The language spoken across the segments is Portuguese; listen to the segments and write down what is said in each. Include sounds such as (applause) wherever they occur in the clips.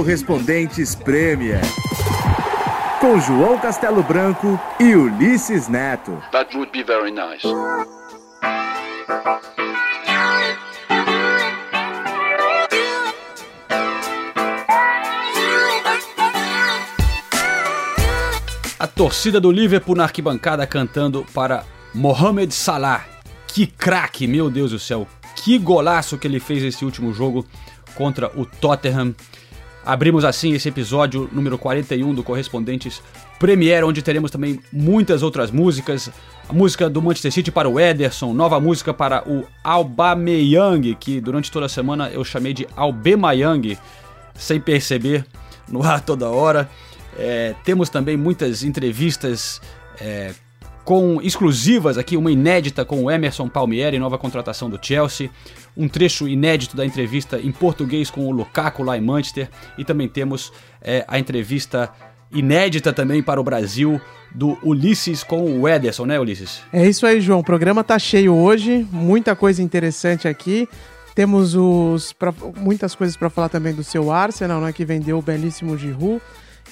Correspondentes Premier. Com João Castelo Branco e Ulisses Neto. That would be very nice. A torcida do Liverpool na arquibancada cantando para Mohamed Salah. Que craque, meu Deus do céu. Que golaço que ele fez esse último jogo contra o Tottenham. Abrimos assim esse episódio número 41 do Correspondentes Premier, onde teremos também muitas outras músicas. A música do Manchester City para o Ederson, nova música para o Aubameyang, que durante toda a semana eu chamei de Albemayang, sem perceber, no ar toda hora. É, temos também muitas entrevistas é, com exclusivas aqui, uma inédita com o Emerson Palmieri, nova contratação do Chelsea, um trecho inédito da entrevista em português com o Lukaku lá em Manchester e também temos é, a entrevista inédita também para o Brasil do Ulisses com o Ederson, né, Ulisses? É isso aí, João. O programa tá cheio hoje, muita coisa interessante aqui. Temos os pra, muitas coisas para falar também do seu Arsenal, né, que vendeu o belíssimo Giroud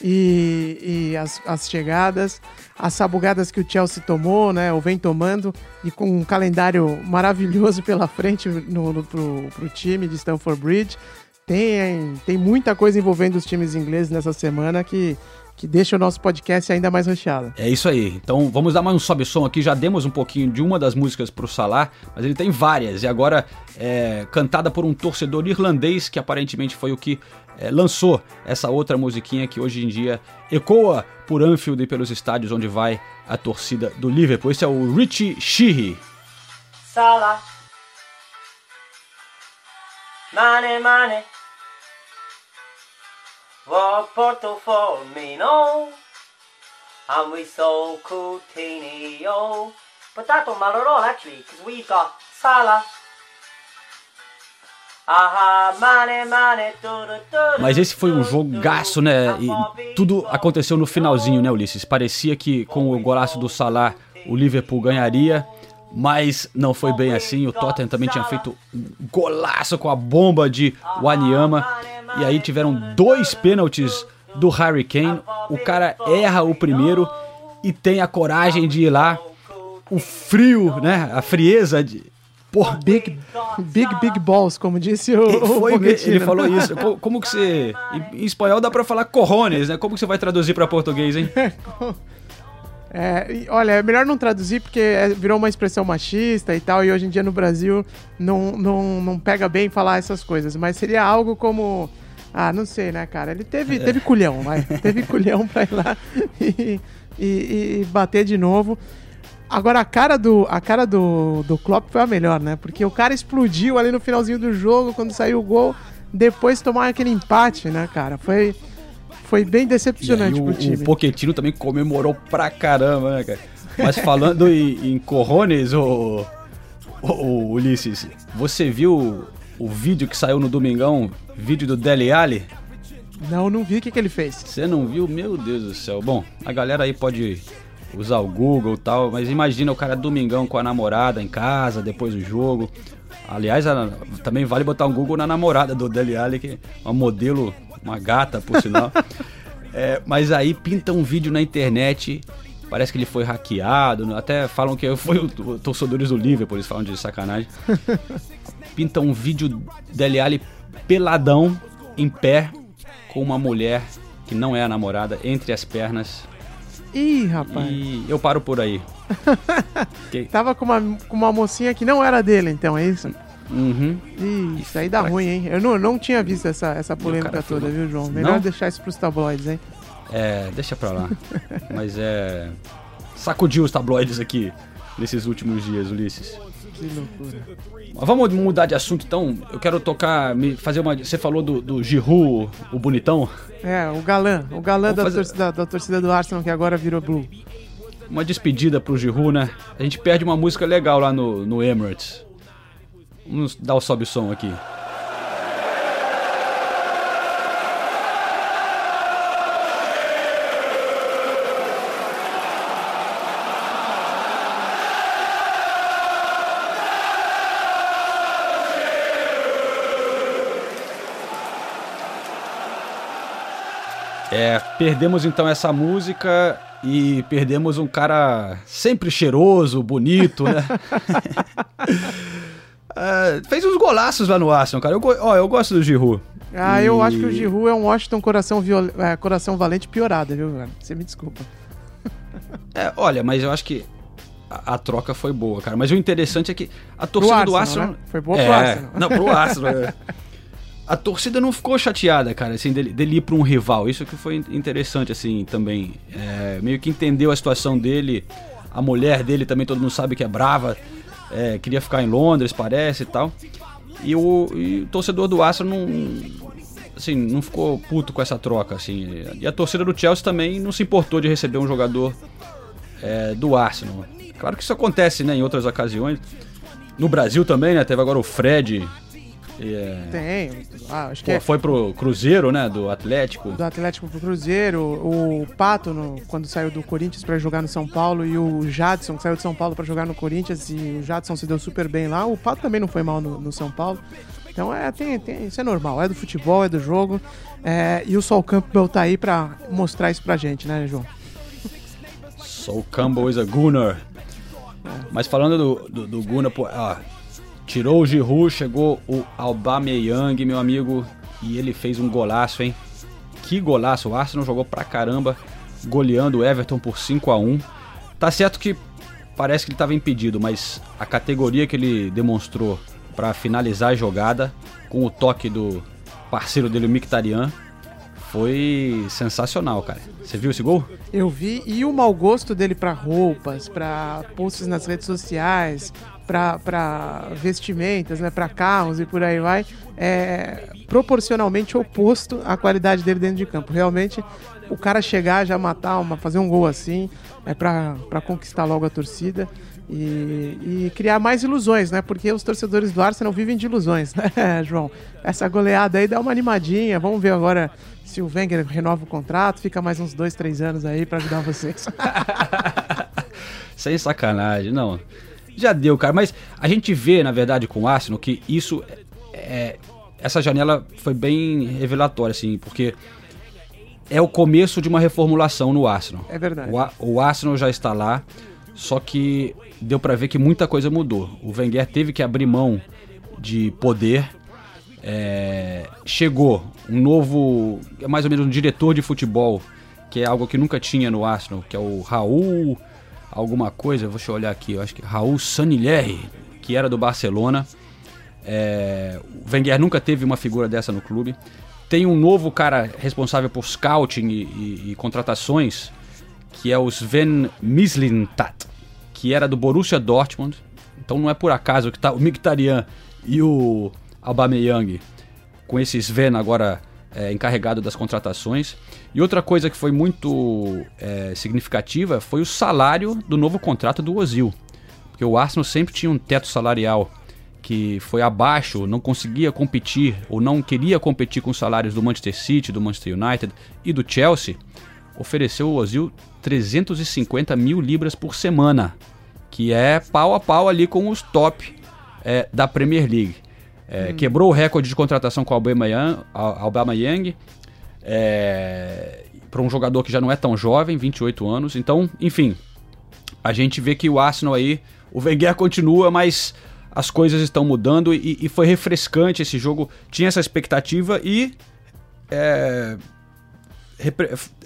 e, e as, as, chegadas, as sabugadas que o Chelsea tomou, né, ou vem tomando, e com um calendário maravilhoso pela frente no, no, pro, pro time de Stamford Bridge. Tem, tem muita coisa envolvendo os times ingleses nessa semana que que deixa o nosso podcast ainda mais recheado. É isso aí. Então vamos dar mais um sobe-som aqui. Já demos um pouquinho de uma das músicas para o Salah, mas ele tem várias. E agora é cantada por um torcedor irlandês que aparentemente foi o que é, lançou essa outra musiquinha que hoje em dia ecoa por Anfield e pelos estádios onde vai a torcida do Liverpool. Esse é o Richie Sheehy. Salah. Money, money. What for me, no? And we sold Coutinho. But that don't matter at all, actually, because we've got Salah. Mas esse foi um jogaço, né? E tudo aconteceu no finalzinho, né, Ulisses? Parecia que com o golaço do Salah o Liverpool ganharia, mas não foi bem assim. O Tottenham também tinha feito um golaço com a bomba de Wanyama. E aí tiveram dois pênaltis do Harry Kane. O cara erra o primeiro e tem a coragem de ir lá. O frio, né? A frieza de, Porra. Big, big, big balls, como disse o, Foi, Ele falou isso. (laughs) Como que você. Em espanhol dá pra falar corrones, né? Como que você vai traduzir pra português, hein? (laughs) É, olha, é melhor não traduzir porque é, virou uma expressão machista e tal, e hoje em dia no Brasil não, não, não pega bem falar essas coisas, mas seria algo como. Ah, não sei, né, cara? Ele teve, é. teve culhão, vai. (laughs) teve culhão pra ir lá e, e, e bater de novo. Agora, a cara do, a cara do, do Klopp foi a melhor, né? Porque o cara explodiu ali no finalzinho do jogo, quando saiu o gol, depois tomar aquele empate, né, cara? Foi, foi bem decepcionante pro time. O Pochettino também comemorou pra caramba, né, cara? Mas falando em, em Corrones, o, o, o, Ulisses, você viu o vídeo que saiu no Domingão? Vídeo do Dele Alli? Não, não vi o que, que ele fez. Você não viu? Meu Deus do céu. Bom, a galera aí pode usar o Google e tal, mas imagina o cara domingão com a namorada em casa, depois do jogo. Aliás, a, também vale botar um Google na namorada do Dele Alli, que é uma modelo, uma gata, por sinal. é, mas aí pinta um vídeo na internet, parece que ele foi hackeado, até falam que foi o, torcedores do Liverpool, eles falam de sacanagem. pinta um vídeo Dele Alli peladão, em pé, com uma mulher que não é a namorada, entre as pernas, Ih, rapaz. E eu paro por aí. (laughs) que... Tava com uma, com uma mocinha que não era dele, então, é isso? Uhum. Ih, isso aí dá ruim, hein? Eu não, não tinha visto essa, essa polêmica toda, viu, João? Melhor não? deixar isso pros tabloides, hein? É, deixa pra lá. (laughs) Mas é. Sacudiu os tabloides aqui nesses últimos dias, Ulisses. Que loucura. Vamos mudar de assunto então. Eu quero tocar, me fazer uma. Você falou do, do Giroud, o bonitão. É, o galã. O galã da, fazer... torcida, da torcida do Arsenal que agora virou Blue. Uma despedida pro Giroud, né? A gente perde uma música legal lá no, no Emirates. Vamos dar o sobe som aqui. É, perdemos então essa música e perdemos um cara sempre cheiroso, bonito, né? (laughs) É, fez uns golaços lá no Arsenal, cara. Eu, ó, eu gosto do Giroud. Ah, eu E- acho que o Giroud é um Washington coração, viol... é, coração valente piorado, viu, velho? Você me desculpa. É, olha, mas eu acho que a, a troca foi boa, cara. Mas o interessante é que a torcida do Arsenal, Arsenal. né? Foi boa é, pro Arsenal. Não, pro Arsenal. é. A torcida não ficou chateada, cara, assim, dele, dele ir pra um rival. Isso que foi in- interessante, assim, também. É, meio que entendeu a situação dele. A mulher dele também, todo mundo sabe que é brava. É, queria ficar em Londres, parece e tal. E o, e o torcedor do Arsenal não. Assim, não ficou puto com essa troca, assim. E a torcida do Chelsea também não se importou de receber um jogador é, do Arsenal. Claro que isso acontece, né, em outras ocasiões. No Brasil também, né? Teve agora o Fred. É, Tem. Ah, acho que pô, é foi pro Cruzeiro, né? Do Atlético. do Atlético pro Cruzeiro, o Pato, no- quando saiu do Corinthians pra jogar no São Paulo, e o Jadson, que saiu de São Paulo pra jogar no Corinthians, e o Jadson se deu super bem lá. O Pato também não foi mal no, no São Paulo. Então é, tem, tem- isso é normal, é do futebol, é do jogo. É, e o Sol Campbell tá aí pra mostrar isso pra gente, né, João? So Campbell is a Gunner. Mas falando do, do, do Gunner, pô, ó, tirou o Giroud, chegou o Aubameyang, meu amigo, e ele fez um golaço, hein? Que golaço! O Arsenal jogou pra caramba, goleando o Everton por 5 a 1 Tá certo que parece que ele estava impedido, mas a categoria que ele demonstrou pra finalizar a jogada, com o toque do parceiro dele, o Mkhitaryan, foi sensacional, cara. Você viu esse gol? Eu vi, e o mau gosto dele pra roupas, pra posts nas redes sociais, pra vestimentas, né, pra carros e por aí vai, é proporcionalmente oposto à qualidade dele dentro de campo. Realmente, o cara chegar, já matar, uma, fazer um gol assim, é pra conquistar logo a torcida. E, e criar mais ilusões, né? Porque os torcedores do Arsenal vivem de ilusões, (laughs) né, João? Essa goleada aí dá uma animadinha. Vamos ver agora se o Wenger renova o contrato, fica mais uns dois, três anos aí pra ajudar vocês. (laughs) Sem sacanagem, não. Já deu, cara. Mas a gente vê, na verdade, com o Arsenal que isso é. Essa janela foi bem revelatória, assim, porque é o começo de uma reformulação no Arsenal. É verdade. O, o Arsenal já está lá, só que deu pra ver que muita coisa mudou. O Wenger teve que abrir mão de poder. É, chegou um novo, é mais ou menos um diretor de futebol, que é algo que nunca tinha no Arsenal, que é o Raul alguma coisa, deixa eu olhar aqui, eu acho que Raul Sanilherri, que era do Barcelona. É, o Wenger nunca teve uma figura dessa no clube. Tem um novo cara responsável por scouting e, e- e contratações, que é o Sven Mislintat, que era do Borussia Dortmund. Então não é por acaso que tá o Mkhitaryan e o Aubameyang com esse Sven agora é, encarregado das contratações. E outra coisa que foi muito é, significativa foi o salário do novo contrato do Ozil. Porque o Arsenal sempre tinha um teto salarial que foi abaixo, não conseguia competir ou não queria competir com os salários do Manchester City, do Manchester United e do Chelsea. Ofereceu o Ozil 350 mil libras por semana, que é pau a pau ali com os top é, da Premier League. É, Quebrou o recorde de contratação com o Aubameyang, Aubameyang é, para um jogador que já não é tão jovem, 28 anos. Então, enfim, a gente vê que o Arsenal aí, o Wenger continua, mas as coisas estão mudando e, e foi refrescante esse jogo. Tinha essa expectativa e é,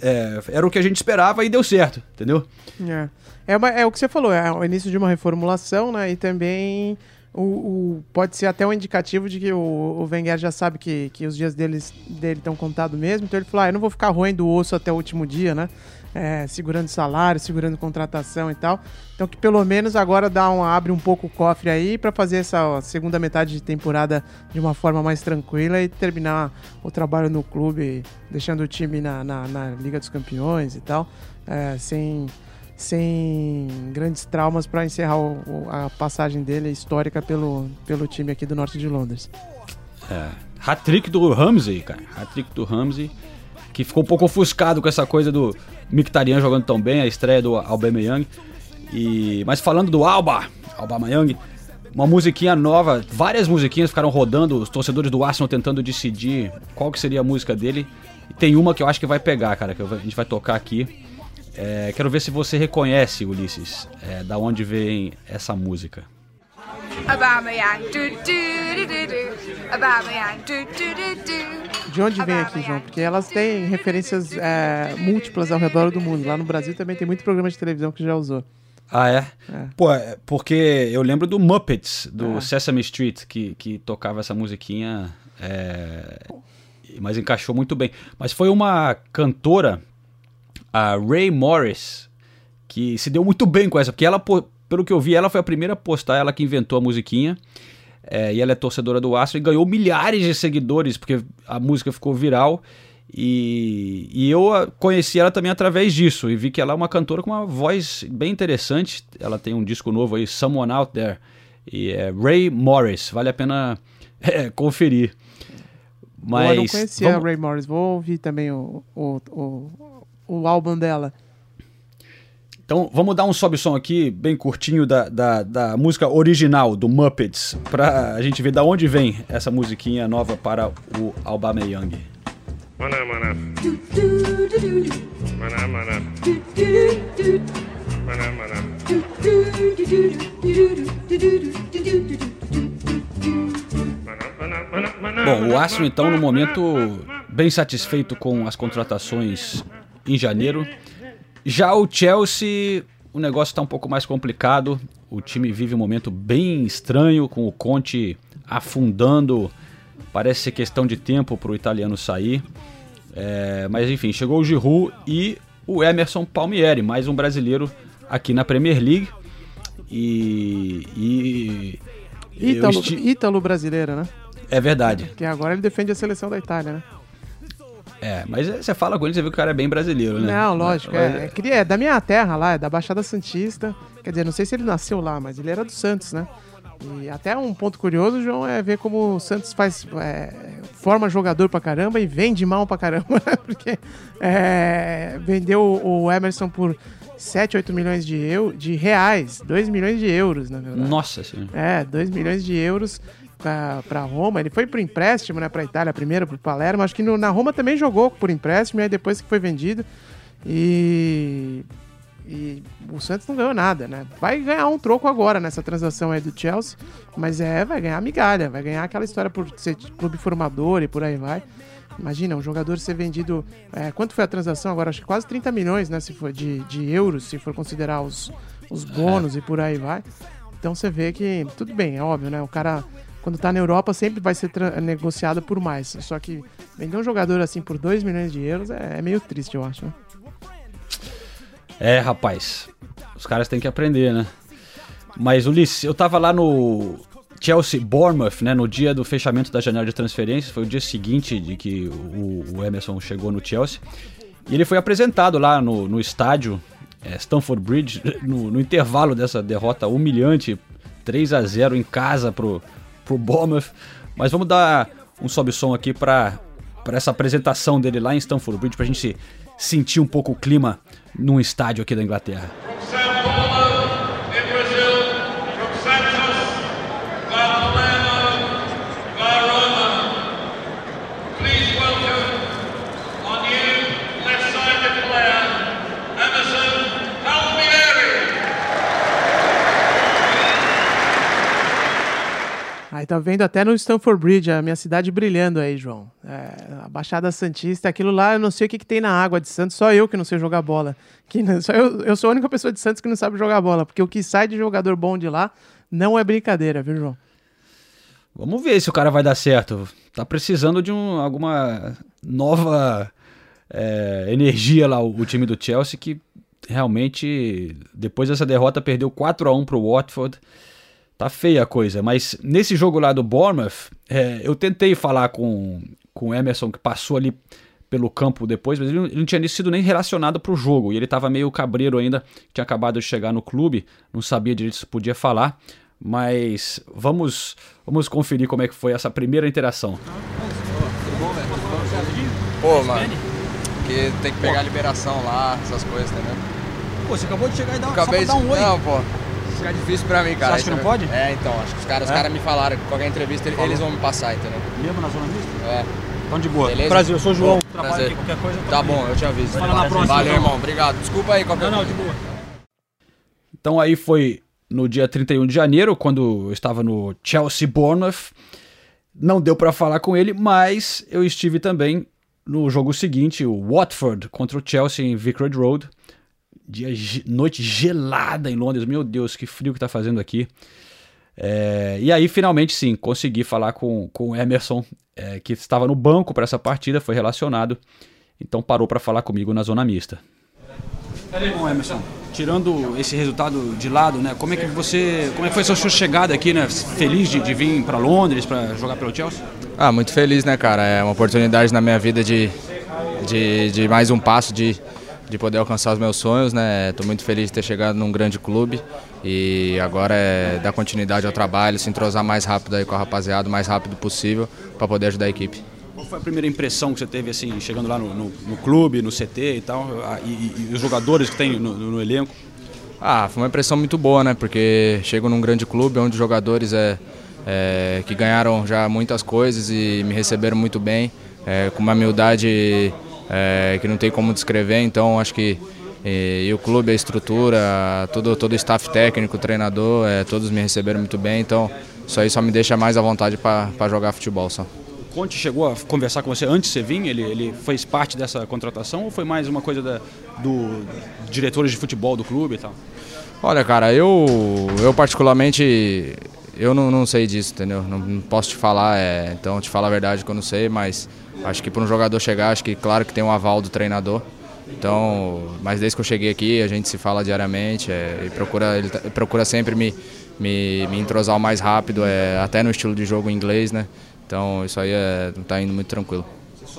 é, era o que a gente esperava e deu certo, entendeu? É, é, uma- é o que você falou, é o início de uma reformulação, né? E também o, o- pode ser até um indicativo de que o, o Wenger já sabe que, que os dias deles, dele estão contados mesmo. Então ele falou: ah, eu não vou ficar roendo o osso até o último dia, né? É, segurando salário, segurando contratação e tal. Então que pelo menos agora dá um, abre um pouco o cofre aí para fazer essa ó, segunda metade de temporada de uma forma mais tranquila e terminar o trabalho no clube, deixando o time na, na, na Liga dos Campeões e tal, é, sem sem grandes traumas para encerrar o- a passagem dele histórica pelo, pelo time aqui do norte de Londres. É. Hat-trick do Ramsey, cara. Hat-trick do Ramsey, que ficou um pouco ofuscado com essa coisa do Mkhitaryan jogando tão bem, a estreia do Aubameyang. E mas falando do Alba, Aubameyang, uma musiquinha nova, várias musiquinhas ficaram rodando, os torcedores do Arsenal tentando decidir qual que seria a música dele. E tem uma que eu acho que vai pegar, cara, que a gente vai tocar aqui. É, quero ver se você reconhece, Ulisses, é, da onde vem essa música. De onde vem aqui, João? Porque elas têm referências é, múltiplas ao redor do mundo. Lá no Brasil também tem muito programa de televisão que já usou. Ah, é? É. Pô, é porque eu lembro do Muppets, do É. Sesame Street, que, que tocava essa musiquinha, é, mas encaixou muito bem. Mas foi uma cantora, a Ray Morris, que se deu muito bem com essa, porque ela, pelo que eu vi, ela foi a primeira a postar, ela que inventou a musiquinha. É, e ela é torcedora do Astro e ganhou milhares de seguidores, porque a música ficou viral. E, e eu conheci ela também através disso. E vi que ela é uma cantora com uma voz bem interessante. Ela tem um disco novo aí, Someone Out There. E é Ray Morris. Vale a pena (laughs) é, conferir. Mas. eu não conhecia vamos- a Ray Morris. Vou ouvir também o, o, o, o álbum dela. Então vamos dar um sobe-som aqui, bem curtinho, da, da, da música original do Muppets, pra gente ver da onde vem essa musiquinha nova para o mana. Mana mana. Mana mana mana mana. Bom, o Astro então no momento bem satisfeito com as contratações em janeiro. Já o Chelsea, o negócio está um pouco mais complicado. O time vive um momento bem estranho com o Conte afundando. Parece ser questão de tempo para o italiano sair. É, mas enfim, chegou o Giroud e o Emerson Palmieri, mais um brasileiro aqui na Premier League. E, e Ítalo, esti- Ítalo brasileiro, né? é verdade. Porque agora ele defende a seleção da Itália, né? É, mas você fala com ele, você vê que o cara é bem brasileiro, né? Não, lógico. É, é, é da minha terra lá, é da Baixada Santista. Quer dizer, não sei se ele nasceu lá, mas ele era do Santos, né? E até um ponto curioso, João, é ver como o Santos faz. é, forma jogador pra caramba e vende mal pra caramba, (laughs) né? Porque é, vendeu o Emerson por 7, 8 milhões de, eu, de reais. 2 milhões de euros, na verdade. Nossa senhora. É, 2 milhões de euros pra Roma. Ele foi por empréstimo, né, pra Itália primeiro, pro Palermo. Acho que no- na Roma também jogou por empréstimo, e aí depois que foi vendido. E, e o Santos não ganhou nada, né? Vai ganhar um troco agora nessa transação aí do Chelsea, mas é, vai ganhar migalha, vai ganhar aquela história por ser clube formador e por aí vai. Imagina, um jogador ser vendido. é, quanto foi a transação agora? Acho que quase 30 milhões, né? Se for de, de euros, se for considerar os, os bônus e por aí vai. Então você vê que, tudo bem, é óbvio, né? O cara, quando tá na Europa, sempre vai ser negociado por mais. Só que vender um jogador assim por 2 milhões de euros é, é meio triste, eu acho. Né? É, rapaz. Os caras têm que aprender, né? Mas, Ulisses, eu tava lá no Chelsea Bournemouth, né? No dia do fechamento da janela de transferências. Foi o dia seguinte de que o, o Emerson chegou no Chelsea. E ele foi apresentado lá no, no estádio é, Stamford Bridge, (laughs) no, no intervalo dessa derrota humilhante, 3 a 0 em casa pro, pro Bournemouth. Mas vamos dar um sobe-som aqui pra, pra essa apresentação dele lá em Stamford Bridge, pra gente sentir um pouco o clima num estádio aqui da Inglaterra. Sao Paulo in Brazil, from Santos, via Palermo, via Roma. Please welcome our new left-sided player, Emerson Palmieri. Aí tá vendo até no Stamford Bridge, a minha cidade brilhando aí, João. É, a Baixada Santista, aquilo lá, eu não sei o que, que tem na água de Santos, só eu que não sei jogar bola. Que não- só eu, eu sou a única pessoa de Santos que não sabe jogar bola, porque o que sai de jogador bom de lá não é brincadeira, viu, João? Vamos ver se o cara vai dar certo. Tá precisando de um, alguma nova é, energia lá, o, o time do Chelsea, que realmente, depois dessa derrota, perdeu 4 a 1 pro Watford. Tá feia a coisa, mas nesse jogo lá do Bournemouth, é, eu tentei falar com, com o Emerson, que passou ali pelo campo depois, mas ele não, ele não tinha nem sido nem relacionado pro jogo, e ele tava meio cabreiro ainda, tinha acabado de chegar no clube, não sabia direito se podia falar, mas vamos, vamos conferir como é que foi essa primeira interação. Pô, mano, porque tem que pegar a liberação lá, essas coisas, entendeu? Pô, você acabou de chegar e dar, Acabei só pra dar um oi. Não, pô. Fica difícil pra mim, cara. acha que não Isso pode? É, então, acho que os caras, É? os caras me falaram que qualquer entrevista eles vão me passar, entendeu? Mesmo na zona mista? É. Então de boa. Beleza? Prazer, eu sou o João. trabalho Prazer. aqui, qualquer coisa. eu tô Tá aqui. bom, eu te aviso. Fala na próxima, Valeu, então. irmão. Obrigado. Desculpa aí qualquer Não, não, de boa. Então aí foi no dia 31 de janeiro, quando eu estava no Chelsea Bournemouth. Não deu para falar com ele, mas eu estive também no jogo seguinte, o Watford contra o Chelsea em Vicarage Road. Dia, noite gelada em Londres, meu Deus, que frio que tá fazendo aqui. É, e aí, finalmente, sim, consegui falar com, com o Emerson, é, que estava no banco para essa partida, foi relacionado, então parou para falar comigo na zona mista. Bom, Emerson, tirando esse resultado de lado, né? Como é que você, como é que foi a sua chegada aqui, né? Feliz de, de vir para Londres para jogar pelo Chelsea? Ah, muito feliz, né, cara? É uma oportunidade na minha vida de, de, de mais um passo de, de poder alcançar os meus sonhos, né? Estou muito feliz de ter chegado num grande clube e agora é dar continuidade ao trabalho, se entrosar mais rápido aí com a rapaziada, o mais rápido possível, para poder ajudar a equipe. Qual foi a primeira impressão que você teve, assim, chegando lá no, no, no clube, no CT e tal, e, e- e os jogadores que tem no, no elenco? Ah, foi uma impressão muito boa, né? Porque chego num grande clube onde os jogadores é, é, que ganharam já muitas coisas e me receberam muito bem, é, com uma humildade é, que não tem como descrever. Então acho que e, e o clube, a estrutura, todo, todo o staff técnico, treinador, é, todos me receberam muito bem. Então isso aí só me deixa mais à vontade para jogar futebol só. O Conte chegou a conversar com você antes de você vir? Ele, ele fez parte dessa contratação ou foi mais uma coisa da, do diretores de futebol do clube e tal? Olha, cara, eu, eu particularmente, eu não, não sei disso, entendeu? Não, não posso te falar, é, então te falar a verdade que eu não sei, mas acho que para um jogador chegar, acho que claro que tem um aval do treinador. Então, mas desde que eu cheguei aqui, a gente se fala diariamente é, e procura, ele tá- procura sempre me, me, me entrosar o mais rápido, é, até no estilo de jogo inglês, né? Então isso aí é, tá indo muito tranquilo.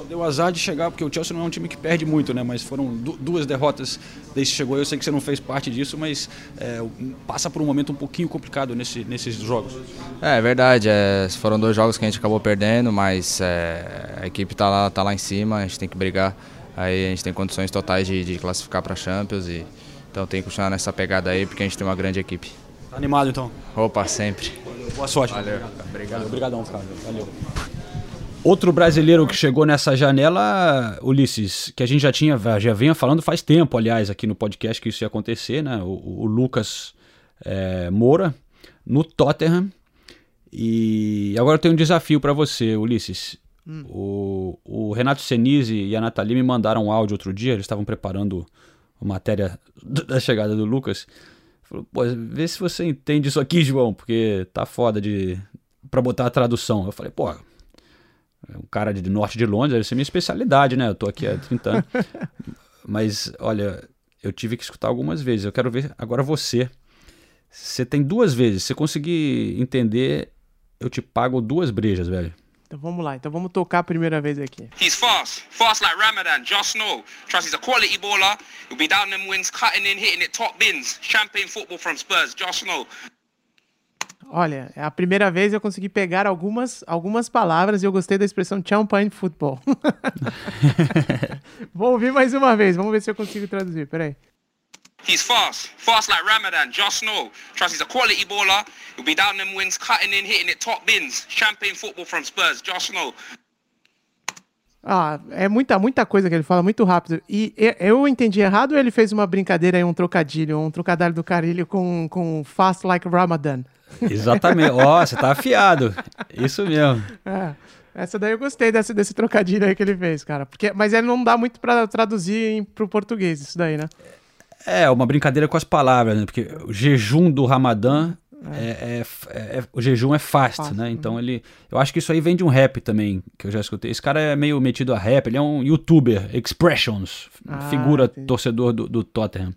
Só deu azar de chegar, porque o Chelsea não é um time que perde muito, né? Mas foram du- duas derrotas desde que chegou. Eu sei que você não fez parte disso, mas é, passa por um momento um pouquinho complicado nesse, nesses jogos. É, é verdade, é, foram dois jogos que a gente acabou perdendo, mas é, a equipe tá lá, tá lá em cima, a gente tem que brigar. Aí a gente tem condições totais de, de classificar para Champions e então tem que continuar nessa pegada aí porque a gente tem uma grande equipe. Tá animado então? Opa, sempre. Boa sorte. Valeu. Obrigado. Obrigadão, cara. Valeu. Outro brasileiro que chegou nessa janela, Ulisses, que a gente já tinha, já vinha falando faz tempo, aliás, aqui no podcast que isso ia acontecer, né? O, o Lucas é, Moura, no Tottenham. E agora eu tenho um desafio para você, Ulisses. O, o Renato Senise e a Nathalie me mandaram um áudio outro dia, eles estavam preparando a matéria (laughs) da chegada do Lucas. Falou, pô, vê se você entende isso aqui, João, porque tá foda de. pra botar a tradução. Eu falei, pô, um cara de norte de Londres, deve ser minha especialidade, né? Eu tô aqui há 30 anos. (laughs) Mas, olha, eu tive que escutar algumas vezes. Eu quero ver agora você. Você tem duas vezes. Se você conseguir entender, eu te pago duas brejas, velho. Então vamos lá, então vamos tocar a primeira vez aqui. He's fast, fast like Ramadan. Just know, trust he's a quality baller. He'll be down them wings, cutting in, hitting it top bins. Champagne football from Spurs. Just know. Olha, é a primeira vez eu consegui pegar algumas, algumas palavras e eu gostei da expressão champagne football. (laughs) Vou ouvir mais uma vez, vamos ver se eu consigo traduzir, peraí. He's fast, fast like Ramadan. Just know, trust he's a quality baller. He'll be down them wings, cutting in, hitting it top bins. Champagne football from Spurs. Just know. Ah, é muita, muita coisa que ele fala muito rápido. E e- eu entendi errado ou ele fez uma brincadeira aí, um trocadilho, um trocadilho do carilho com, com Fast Like Ramadan? Exatamente. Ó, você tá afiado. Isso mesmo. É, essa daí eu gostei desse, desse trocadilho aí que ele fez, cara. Porque, mas ele não dá muito pra traduzir em, pro português, isso daí, né? É, uma brincadeira com as palavras, né? Porque o jejum do Ramadã é, é- é- o jejum é fast, Fast, né? Então ele. Eu acho que isso aí vem de um rap também, que eu já escutei. Esse cara é meio metido a rap, ele é um youtuber, Expressions, Ah, figura entendi. torcedor do, do Tottenham.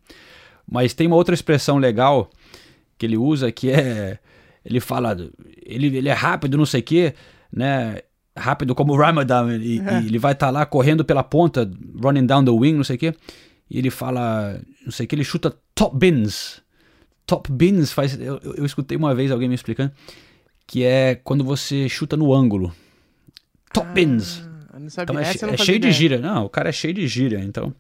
Mas tem uma outra expressão legal que ele usa que é. Ele fala. Ele, ele é rápido, não sei o quê, né? Rápido como o Ramadan. E, É. e ele vai estar lá correndo pela ponta, running down the wing, não sei o quê. E ele fala. Não sei o que, ele chuta top bins. Top bins faz. Eu, eu- eu escutei uma vez alguém me explicando que é quando você chuta no ângulo. Top bins. Não sabia. Então é, é cheio de ideia. gíria. Não, o cara é cheio de gíria, então.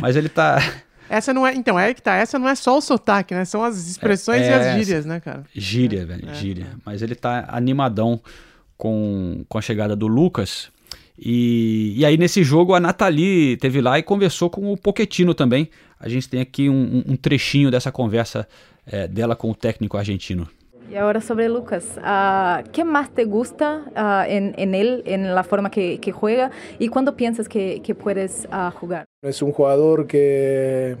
Mas ele tá. (laughs) Essa não é. Então, é que tá. Essa não é só o sotaque, né? São as expressões É, e as gírias, né, cara? Gíria, velho, É. gíria. Mas ele tá animadão com, com a chegada do Lucas. E, e aí nesse jogo a Nathalie teve lá e conversou com o Pochettino também. A gente tem aqui um, um trechinho dessa conversa é, dela com o técnico argentino. Y ahora sobre Lucas, uh, ¿qué más te gusta uh, en, él, en la forma que, juega y cuándo piensas que, puedes uh, jugar? Es un jugador que,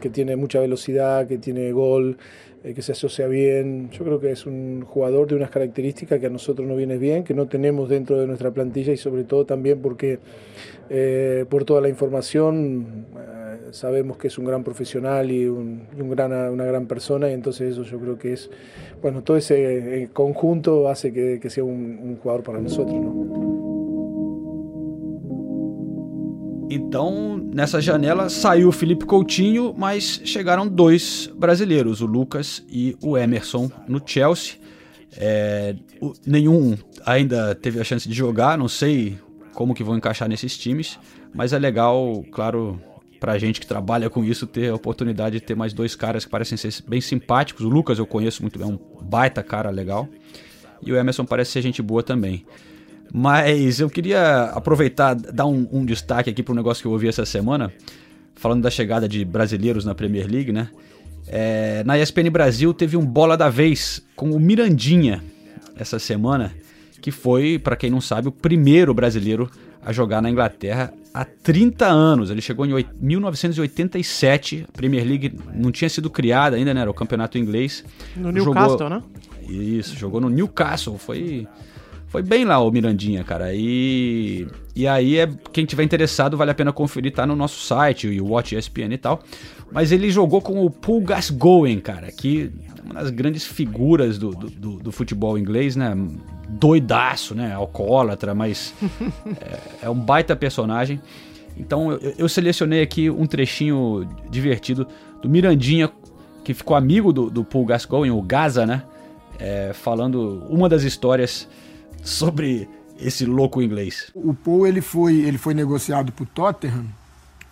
que, tiene mucha velocidad, que tiene gol, eh, que se asocia bien. Yo creo que es un jugador de unas características que a nosotros nos viene bien, que no tenemos dentro de nuestra plantilla y sobre todo también porque eh, por toda la información sabemos que es un gran profesional y, un, y un gran, una gran persona y entonces eso yo creo que es, bueno, todo ese conjunto hace que, que sea un, un, jugador para nosotros, ¿no? Então, nessa janela saiu o Felipe Coutinho, mas chegaram dois brasileiros, o Lucas e o Emerson, no Chelsea. É, o, nenhum ainda teve a chance de jogar, não sei como que vão encaixar nesses times, mas é legal, claro, pra gente que trabalha com isso ter a oportunidade de ter mais dois caras que parecem ser bem simpáticos. O Lucas eu conheço muito bem, é um baita cara legal. E o Emerson parece ser gente boa também. Mas eu queria aproveitar, dar um, um destaque aqui para um negócio que eu ouvi essa semana, falando da chegada de brasileiros na Premier League, né? É, na ESPN Brasil teve um bola da vez com o Mirandinha essa semana, que foi, para quem não sabe, o primeiro brasileiro a jogar na Inglaterra há 30 anos. Ele chegou em 1987. A Premier League não tinha sido criada ainda, né? Era o campeonato inglês. No Newcastle, jogou... né? Isso, jogou no Newcastle. Foi. Foi bem lá o Mirandinha, cara. E, e aí, é, quem tiver interessado, vale a pena conferir, tá no nosso site, o Watch ESPN e tal. Mas ele jogou com o Paul Gascoigne, cara, que é uma das grandes figuras do, do, do, do futebol inglês, né? Doidaço, né? Alcoólatra, mas é, é um baita personagem. Então eu, eu, selecionei aqui um trechinho divertido do Mirandinha, que ficou amigo do, do Paul Gascoigne, o Gaza, né? É, falando uma das histórias sobre esse louco inglês. O Paul ele foi, ele foi negociado por Tottenham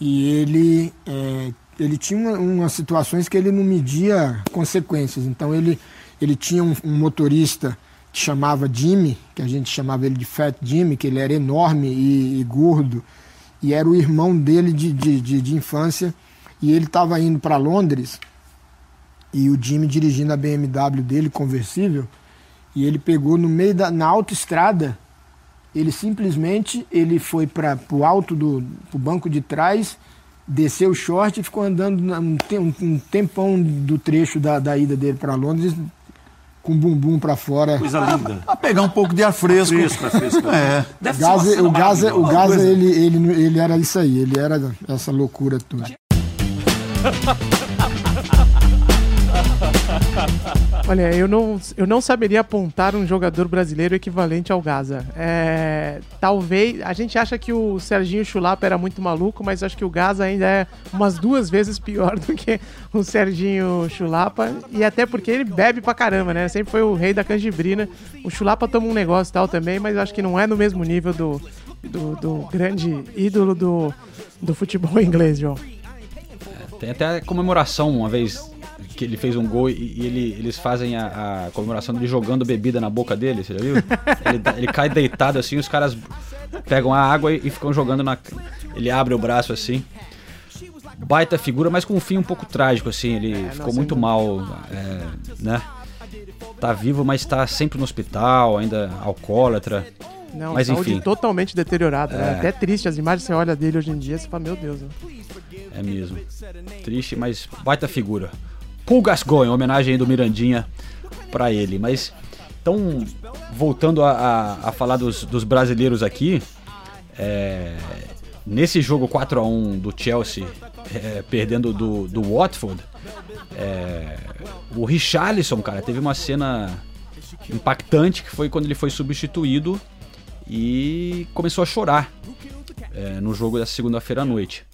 e ele, é, ele tinha umas uma situações que ele não media consequências. Então ele, ele tinha um, um, motorista que chamava Jimmy, que a gente chamava ele de Fat Jimmy, que ele era enorme e, e gordo, e era o irmão dele de, de, de, de infância. E ele estava indo para Londres e o Jimmy dirigindo a BMW dele, conversível, e ele pegou no meio da na autoestrada ele simplesmente ele foi para o alto do pro banco de trás desceu o short e ficou andando um, um tempão do trecho da, da ida dele para Londres com o bumbum para fora. Coisa linda. A pegar um pouco de ar fresco. Fresco, fresco. É. o Gaza, o Gaza, o Gaza ele, ele, ele era isso aí, ele era essa loucura toda. (laughs) Olha, eu não, eu não saberia apontar um jogador brasileiro equivalente ao Gaza. É, talvez. A gente acha que o Serginho Chulapa era muito maluco, mas acho que o Gaza ainda é umas duas vezes pior do que o Serginho Chulapa. E até porque ele bebe pra caramba, né? Sempre foi o rei da canjibrina. O Chulapa toma um negócio e tal também, mas acho que não é no mesmo nível do, do, do grande ídolo do, do futebol inglês, João. Tem até comemoração uma vez que ele fez um gol e, e ele, eles fazem a, a, comemoração dele jogando bebida na boca dele, você já viu? ele, ele cai deitado assim, os caras pegam a água e, e ficam jogando na. Ele abre o braço assim. Baita figura, mas com um fim um pouco trágico, assim. Ele é, ficou muito mal, é, né? Tá vivo, mas tá sempre no hospital, ainda alcoólatra. Não, mas enfim. totalmente deteriorada. É. Né? Até triste, as imagens que você olha dele hoje em dia, você fala, meu Deus. Né? É mesmo. Triste, mas baita figura. Paul Gascoigne, homenagem do Mirandinha para ele. Mas, então, voltando a, a, a falar dos, dos, brasileiros aqui, é, nesse jogo 4 a 1 do Chelsea, é, perdendo do, do Watford, é, o Richarlison, cara, teve uma cena impactante que foi quando ele foi substituído e começou a chorar é, no jogo da segunda-feira à noite.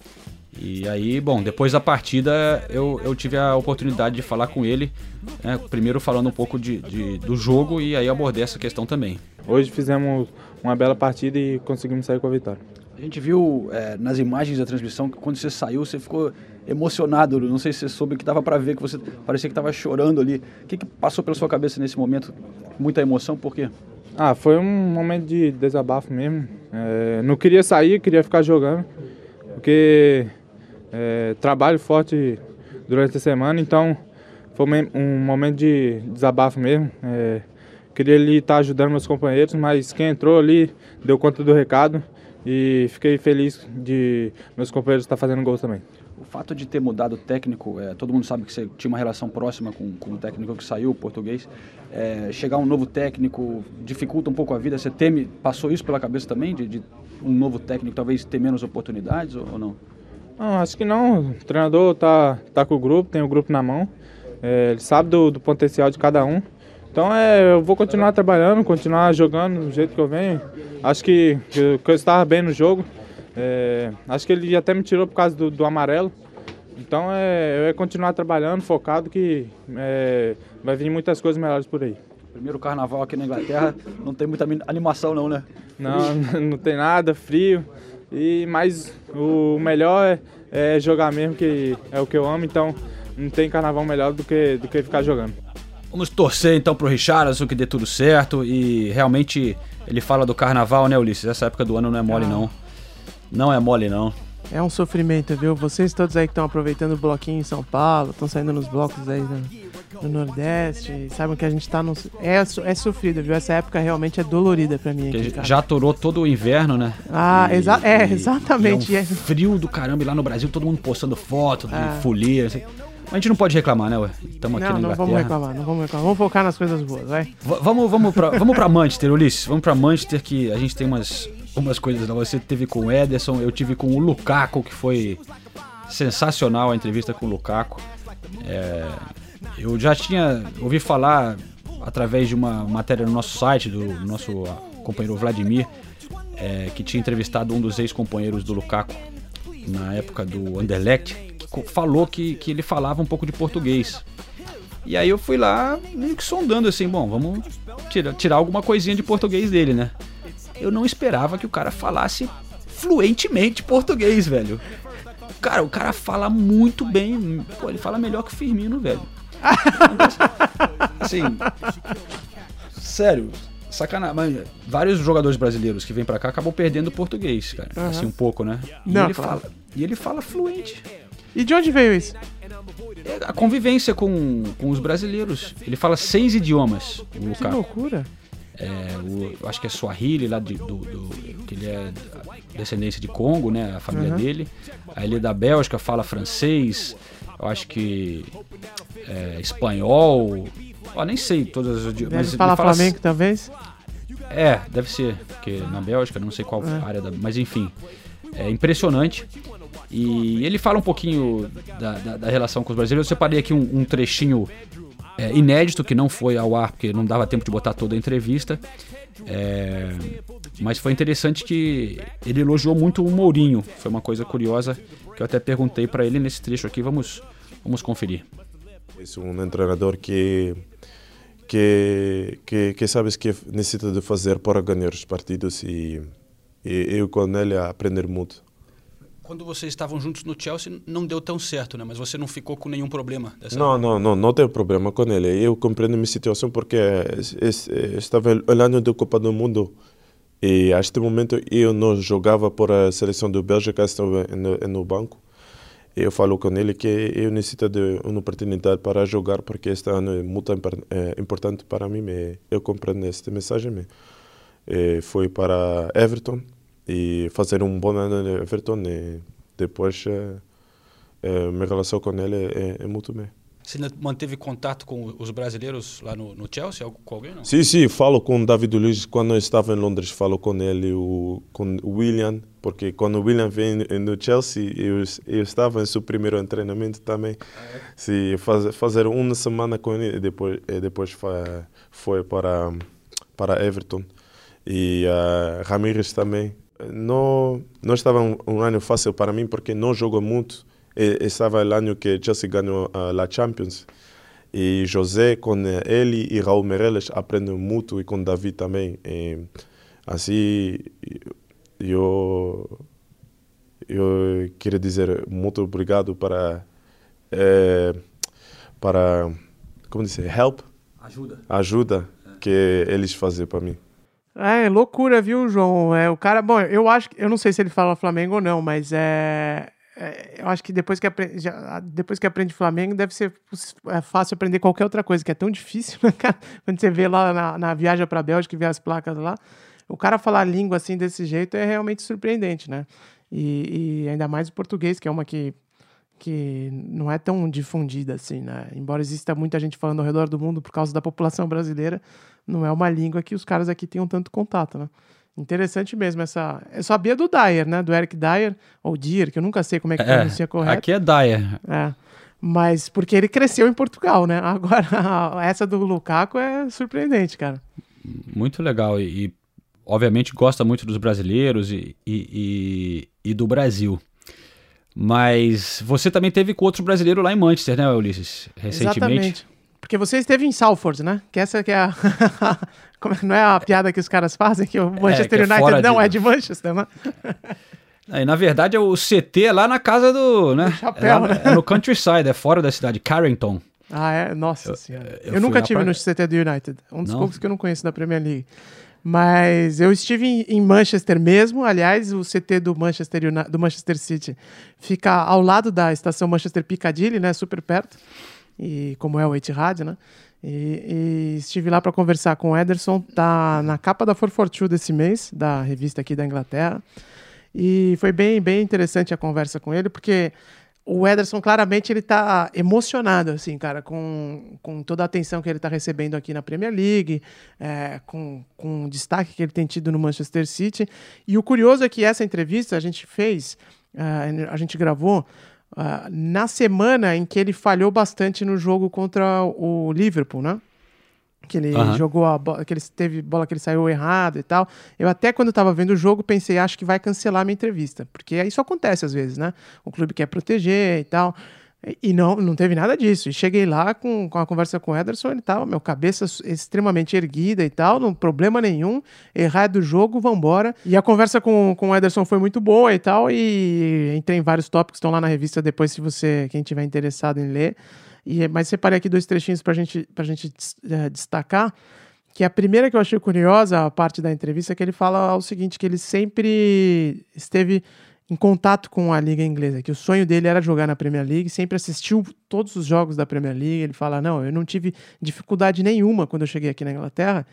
E aí, bom, depois da partida eu, eu tive a oportunidade de falar com ele, né, primeiro falando um pouco de, de, do jogo e aí abordei essa questão também. Hoje fizemos uma bela partida e conseguimos sair com a vitória. A gente viu é, nas imagens da transmissão que quando você saiu você ficou emocionado, não sei se você soube que dava para ver que você parecia que estava chorando ali. O que, que passou pela sua cabeça nesse momento? Muita emoção, por quê? Ah, foi um momento de desabafo mesmo. É, não queria sair, queria ficar jogando, porque é, trabalho forte durante a semana, então foi um momento de desabafo mesmo. É, queria ali estar ajudando meus companheiros, mas quem entrou ali deu conta do recado e fiquei feliz de meus companheiros estar fazendo gols também. O fato de ter mudado o técnico, é, todo mundo sabe que você tinha uma relação próxima com, com o técnico que saiu, o português. É, chegar um novo técnico dificulta um pouco a vida. Você teme, passou isso pela cabeça também, de, de um novo técnico talvez ter menos oportunidades ou, ou não? Não, acho que não. O treinador tá, tá com o grupo, tem o grupo na mão. É, ele sabe do, do potencial de cada um. Então é, eu vou continuar trabalhando, continuar jogando do jeito que eu venho. Acho que, que, que eu estava bem no jogo. É, acho que ele até me tirou por causa do, do amarelo. Então é, eu ia continuar trabalhando, focado, que é, vai vir muitas coisas melhores por aí. Primeiro carnaval aqui na Inglaterra, não tem muita animação não, né? Não, (laughs) não tem nada, frio. E, mas o melhor é, é jogar mesmo, que é o que eu amo, então não tem carnaval melhor do que, do que ficar jogando. Vamos torcer então pro Richardson que dê tudo certo e realmente ele fala do carnaval, né, Ulisses? Essa época do ano não é mole, não. Não é mole, não. É um sofrimento, viu? Vocês todos aí que estão aproveitando o bloquinho em São Paulo, estão saindo nos blocos aí no, no Nordeste, sabem que a gente tá no. É, é sofrido, viu? Essa época realmente é dolorida pra mim. Aqui, já aturou todo o inverno, né? Ah, e, exa é, exatamente. É um frio do caramba e lá no Brasil todo mundo postando foto de ah. folia. Assim. A gente não pode reclamar, né, ué? Estamos aqui não, na Não, vamos reclamar, não vamos reclamar. Vamos focar nas coisas boas, vai. V vamos, vamos, pra, vamos pra Manchester, Ulisses. Vamos pra Manchester que a gente tem umas umas coisas. Né? Você teve com o Ederson, eu tive com o Lukaku, que foi sensacional a entrevista com o Lukaku. É, eu já tinha ouvi falar através de uma matéria no nosso site do nosso companheiro Vladimir, é, que tinha entrevistado um dos ex-companheiros do Lukaku na época do Anderlecht, que falou que, que ele falava um pouco de português. E aí eu fui lá meio que sondando assim, bom, vamos tirar, tirar alguma coisinha de português dele, né? Eu não esperava que o cara falasse fluentemente português, velho. Cara, o cara fala muito bem. Pô, ele fala melhor que o Firmino, velho. assim. Sério, sacanagem. vários jogadores brasileiros que vêm para cá acabam perdendo o português, cara. Uhum. Assim, um pouco, né? E, não, ele claro. fala, e ele fala fluente. E de onde veio isso? É a convivência com, com os brasileiros. Ele fala seis idiomas. O que loucura. É, o, acho que é Swahili, lá de, do, do, que ele é descendência de Congo, né? A família uhum. dele. Aí ele é da Bélgica, fala francês, eu acho que é, espanhol. Ó, nem sei todas as idiomas. Falar fala flamengo, talvez? É, deve ser, porque na Bélgica, não sei qual é. área da. Mas enfim, é impressionante. E ele fala um pouquinho da, da, da relação com os brasileiros. Eu separei aqui um, um trechinho é, inédito, que não foi ao ar, porque não dava tempo de botar toda a entrevista. É, mas foi interessante que ele elogiou muito o Mourinho. Foi uma coisa curiosa que eu até perguntei para ele nesse trecho aqui. Vamos, vamos conferir. É um treinador que que, que, que sabes que necessita de fazer para ganhar os partidos e, e eu com ele aprender muito quando vocês estavam juntos no Chelsea não deu tão certo, né? Mas você não ficou com nenhum problema dessa Não, não, não, não tenho problema com ele. Eu compreendo a minha situação porque estava o ano da Copa do Mundo e a este momento eu não jogava por a seleção do Bélgica, estava no, no banco. Eu falo com ele que eu necessito de uma oportunidade para jogar porque este ano é muito é, importante para mim. Eu compreendo esta mensagem. Foi para Everton e fazer um bom ano no Everton e depois é, é, minha relação com ele é, é muito bem. Você manteve contato com os brasileiros lá no, no Chelsea, com alguém? Não? Sim, sim, falo com o David Luiz quando eu estava em Londres, falo com ele, o, com o William, porque quando o William veio no Chelsea, eu, eu estava em seu primeiro treinamento também. Ah, é? Sim, faz, fazer uma semana com ele e depois, e depois foi, foi para, para Everton. E uh, Ramírez também, não, não estava um, um, ano fácil para mim porque não jogo muito. E, estava o ano que Chelsea ganhou a Champions. E José, com ele e Raul Meireles, aprendem muito e com Davi também. E, assim, eu, eu queria dizer muito obrigado para, é, para como dizer, help? Ajuda. Ajuda que eles fazem para mim. É, loucura, viu, João? É, o cara, bom, eu acho que, eu não sei se ele fala Flamengo ou não, mas é, é, eu acho que depois que, aprende, já, depois que aprende Flamengo, deve ser é fácil aprender qualquer outra coisa, que é tão difícil, (laughs) né, cara? Quando você vê lá na, na viagem para Bélgica e vê as placas lá, o cara falar língua assim desse jeito é realmente surpreendente, né? E, e ainda mais o português, que é uma que, que não é tão difundida assim, né? Embora exista muita gente falando ao redor do mundo por causa da população brasileira, não é uma língua que os caras aqui tenham tanto contato, né? Interessante mesmo essa. Eu sabia do Dyer, né? Do Eric Dyer, ou Dyer, que eu nunca sei como é que é, pronuncia correto. Aqui é Dyer. É. Mas porque ele cresceu em Portugal, né? (laughs) Agora, essa do Lukaku é surpreendente, cara. Muito legal. E, e obviamente, gosta muito dos brasileiros e, e, e, e do Brasil. Mas você também teve com outro brasileiro lá em Manchester, né, Ulisses? Recentemente. Exatamente. Porque você esteve em Salford, né? Que essa que é a. (laughs) não é a piada que os caras fazem, que o Manchester é, que é United não de... é de Manchester, né? (laughs) Aí, na verdade, é o CT é lá na casa do. Né? chapéu, é, né? é no countryside, é fora da cidade, Carrington. Ah, é? Nossa eu, senhora. Eu, eu nunca tive pra... no CT do United. Um dos não. poucos que eu não conheço da Premier League. Mas eu estive em, em, Manchester mesmo. Aliás, o CT do Manchester, do Manchester City fica ao lado da estação Manchester Piccadilly, né? Super perto. E como é o Etihad, né? E, e estive lá para conversar com o Ederson, tá na capa da 442 desse mês, da revista aqui da Inglaterra. E foi bem, bem interessante a conversa com ele, porque o Ederson claramente ele tá emocionado, assim, cara, com, com toda a atenção que ele está recebendo aqui na Premier League, é, com, com o destaque que ele tem tido no Manchester City. E o curioso é que essa entrevista a gente fez, uh, a gente gravou Uh, na semana em que ele falhou bastante no jogo contra o Liverpool, né? Que ele uhum. jogou a bola, que ele teve bola que ele saiu errado e tal. Eu até quando estava vendo o jogo pensei, acho que vai cancelar minha entrevista, porque isso acontece às vezes, né? O clube quer proteger e tal. E não, não teve nada disso. E cheguei lá com, com a conversa com o Ederson, ele tava, meu, cabeça extremamente erguida e tal, não problema nenhum, errar do jogo, vambora. E a conversa com, com o Ederson foi muito boa e tal, e entrei em vários tópicos, estão lá na revista depois, se você, quem tiver interessado em ler. E, mas separei aqui dois trechinhos pra gente, pra gente é, destacar, que a primeira que eu achei curiosa, a parte da entrevista, é que ele fala o seguinte, que ele sempre esteve em contato com a liga inglesa, que o sonho dele era jogar na Premier League, sempre assistiu todos os jogos da Premier League. Ele fala: "Não, eu não tive dificuldade nenhuma quando eu cheguei aqui na Inglaterra,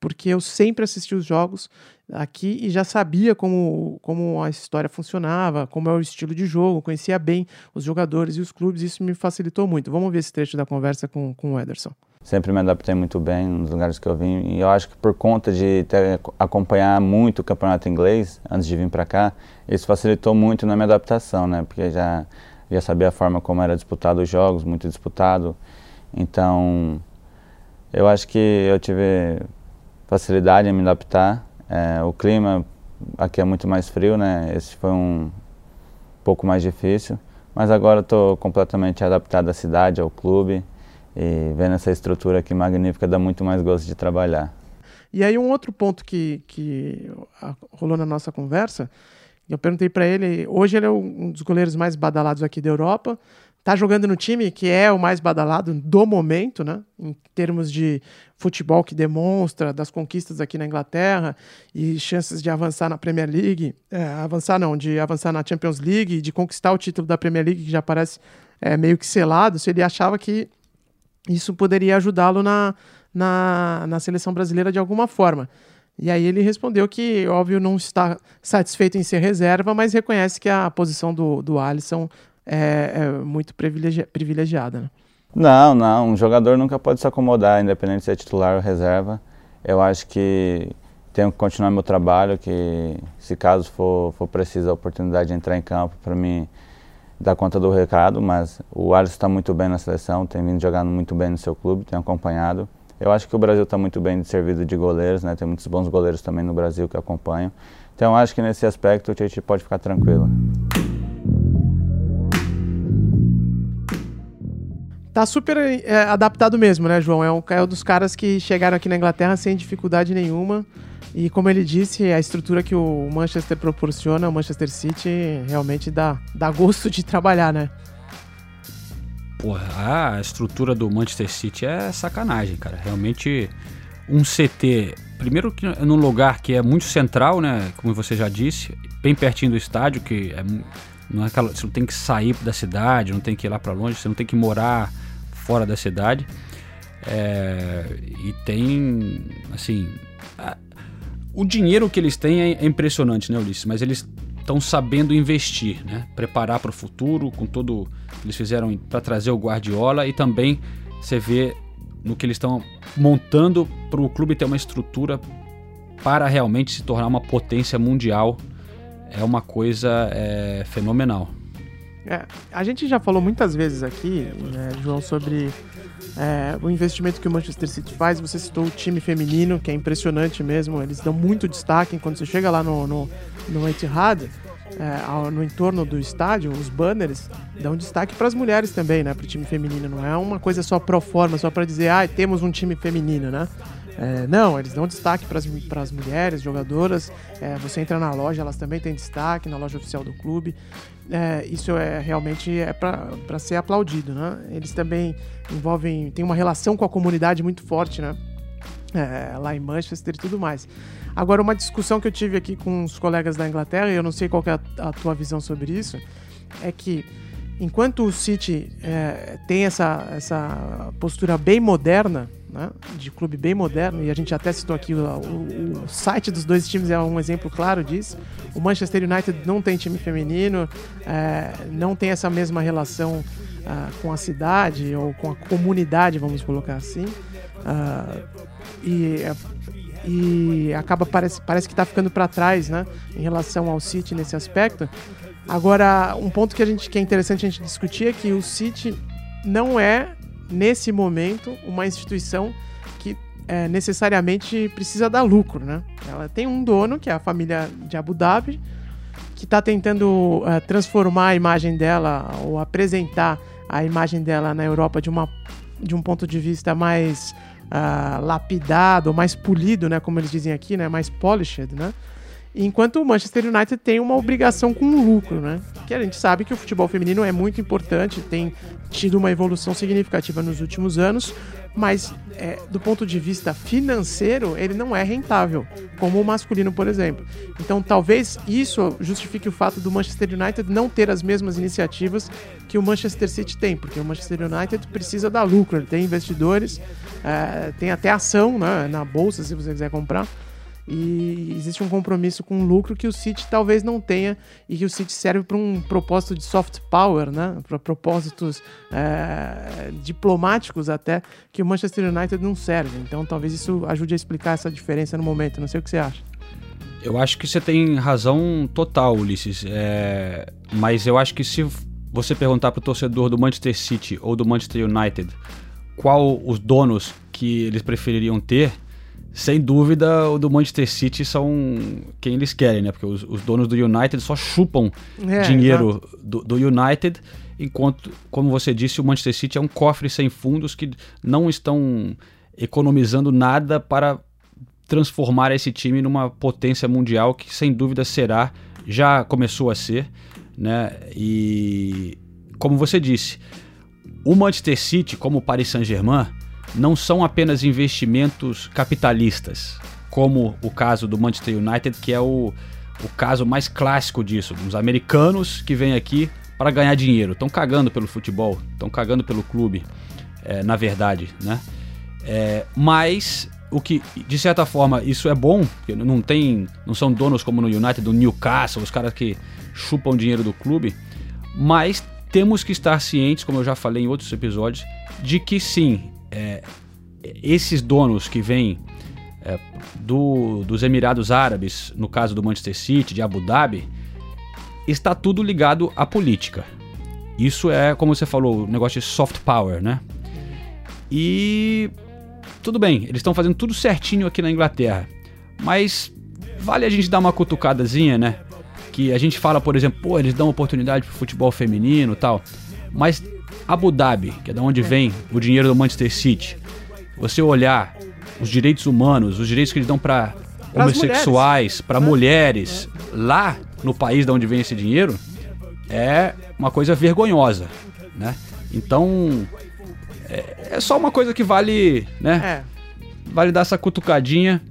porque eu sempre assisti os jogos aqui e já sabia como, como a história funcionava, como é o estilo de jogo, conhecia bem os jogadores e os clubes, isso me facilitou muito. Vamos ver esse trecho da conversa com, com o Ederson. Sempre me adaptei muito bem nos lugares que eu vim e eu acho que por conta de ter, acompanhar muito o campeonato inglês antes de vir para cá, isso facilitou muito na minha adaptação, né? Porque já já sabia a forma como era disputado os jogos, muito disputado. Então, eu acho que eu tive facilidade em me adaptar. É, o clima aqui é muito mais frio, né? Esse foi um pouco mais difícil, mas agora estou completamente adaptado à cidade, ao clube. E vendo essa estrutura aqui magnífica dá muito mais gosto de trabalhar. E aí um outro ponto que, que rolou na nossa conversa, eu perguntei para ele, hoje ele é um dos goleiros mais badalados aqui da Europa, tá jogando no time que é o mais badalado do momento, né? Em termos de futebol que demonstra, das conquistas aqui na Inglaterra e chances de avançar na Premier League, é, avançar não, de avançar na Champions League, de conquistar o título da Premier League que já parece é, meio que selado. Se ele achava que isso poderia ajudá-lo na, na, na seleção brasileira de alguma forma. E aí ele respondeu que, óbvio, não está satisfeito em ser reserva, mas reconhece que a posição do, do Alisson é, é muito privilegi privilegiada. Né? Não, não. Um jogador nunca pode se acomodar, independente se é titular ou reserva. Eu acho que tenho que continuar meu trabalho, que se caso for, for preciso a oportunidade de entrar em campo, para mim dar conta do recado, mas o Alisson está muito bem na seleção, tem vindo jogando muito bem no seu clube, tem acompanhado. Eu acho que o Brasil está muito bem servido de goleiros, né? Tem muitos bons goleiros também no Brasil que acompanham. Então acho que nesse aspecto o Tite pode ficar tranquilo. Tá super é, adaptado mesmo, né, João? É um, é um dos caras que chegaram aqui na Inglaterra sem dificuldade nenhuma. E como ele disse, a estrutura que o Manchester proporciona, o Manchester City, realmente dá, dá gosto de trabalhar, né? Porra, a estrutura do Manchester City é sacanagem, cara. Realmente um CT, primeiro que num lugar que é muito central, né? Como você já disse, bem pertinho do estádio, que é, não é aquela, você não tem que sair da cidade, não tem que ir lá para longe, você não tem que morar fora da cidade. É, e tem, assim, a, o dinheiro que eles têm é, impressionante, né, Ulisses? Mas eles estão sabendo investir, né? Preparar para o futuro, com todo que eles fizeram para trazer o Guardiola e também você vê no que eles estão montando para o clube ter uma estrutura para realmente se tornar uma potência mundial. É uma coisa é, fenomenal. É, a gente já falou muitas vezes aqui, né, João, sobre é, o investimento que o Manchester City faz. Você citou o time feminino, que é impressionante mesmo. Eles dão muito destaque. Quando você chega lá no, no, no Etihad, é, no entorno do estádio, os banners dão destaque para as mulheres também, né? Para o time feminino. Não é uma coisa só pro forma, só para dizer, ah, temos um time feminino, né? É, não, eles dão destaque para as mulheres jogadoras. É, você entra na loja, elas também têm destaque na loja oficial do clube. É, isso é realmente é para ser aplaudido, né? Eles também envolvem, tem uma relação com a comunidade muito forte, né? É, lá em Manchester e tudo mais. Agora, uma discussão que eu tive aqui com os colegas da Inglaterra, e eu não sei qual é a, a tua visão sobre isso, é que enquanto o City é, tem essa, essa postura bem moderna, né, de clube bem moderno, e a gente até citou aqui, o, o, site dos dois times é um exemplo claro disso. O Manchester United não tem time feminino, é, não tem essa mesma relação uh, com a cidade ou com a comunidade, vamos colocar assim. Uh, e e acaba parece, parece que está ficando para trás, né, em relação ao City nesse aspecto. Agora, um ponto que a gente que é interessante a gente discutir é que o City não é nesse momento uma instituição que é, necessariamente precisa dar lucro, né? Ela tem um dono que é a família de Abu Dhabi que está tentando uh, transformar a imagem dela ou apresentar a imagem dela na Europa de uma de um ponto de vista mais uh, lapidado, mais polido, né, como eles dizem aqui, né, mais polished, né? Enquanto o Manchester United tem uma obrigação com o lucro, né? Que a gente sabe que o futebol feminino é muito importante, tem tido uma evolução significativa nos últimos anos, mas é, do ponto de vista financeiro, ele não é rentável, como o masculino, por exemplo. Então, talvez isso justifique o fato do Manchester United não ter as mesmas iniciativas que o Manchester City tem, porque o Manchester United precisa dar lucro, ele tem investidores, é, tem até ação né, na bolsa, se você quiser comprar e existe um compromisso com o lucro que o City talvez não tenha e que o City serve para um propósito de soft power, né? Para propósitos é, diplomáticos até que o Manchester United não serve. Então talvez isso ajude a explicar essa diferença no momento. Não sei o que você acha. Eu acho que você tem razão total, Ulisses. É... Mas eu acho que se você perguntar para o torcedor do Manchester City ou do Manchester United qual os donos que eles prefeririam ter, sem dúvida, o do Manchester City são quem eles querem, né? Porque os, os donos do United só chupam é, dinheiro do, do, United, enquanto, como você disse, o Manchester City é um cofre sem fundos que não estão economizando nada para transformar esse time numa potência mundial que sem dúvida será, já começou a ser, né? E como você disse, o Manchester City, como o Paris Saint-Germain, não são apenas investimentos capitalistas, como o caso do Manchester United, que é o, o caso mais clássico disso. Os americanos que vêm aqui para ganhar dinheiro, estão cagando pelo futebol, estão cagando pelo clube, é, na verdade, né? É, mas o que, de certa forma, isso é bom, porque não tem, não são donos como no United, do Newcastle, os caras que chupam dinheiro do clube, mas temos que estar cientes, como eu já falei em outros episódios, de que sim, é, esses donos que vêm é, do, dos Emirados Árabes, no caso do Manchester City, de Abu Dhabi, está tudo ligado à política. Isso é, como você falou, o negócio de soft power, né? E tudo bem, eles estão fazendo tudo certinho aqui na Inglaterra, mas vale a gente dar uma cutucadazinha, né? Que a gente fala, por exemplo, pô, eles dão oportunidade pro futebol feminino tal, mas Abu Dhabi, que é da onde vem o dinheiro do Manchester City, você olhar os direitos humanos, os direitos que eles dão para homossexuais, para mulheres, é. lá no país de onde vem esse dinheiro, é uma coisa vergonhosa, né? Então, é, é só uma coisa que vale, né? É. vale dar essa cutucadinha,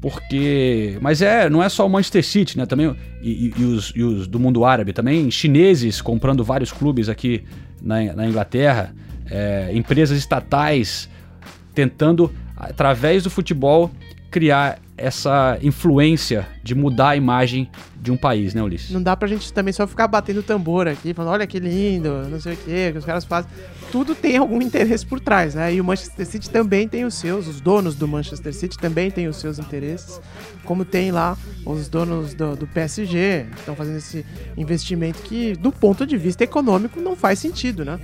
porque. Mas é, não é só o Manchester City, né? Também. E, e- e os, e os do mundo árabe, também chineses comprando vários clubes aqui na, na Inglaterra, é, empresas estatais tentando, através do futebol, criar essa influência de mudar a imagem de um país, né, Ulisses? Não dá pra gente também só ficar batendo tambor aqui, falando, olha que lindo, não sei o que, que os caras fazem. Tudo tem algum interesse por trás, né? E o Manchester City também tem os seus, os donos do Manchester City também têm os seus interesses, como tem lá os donos do, do PSG, estão fazendo esse investimento que, do ponto de vista econômico, não faz sentido, né?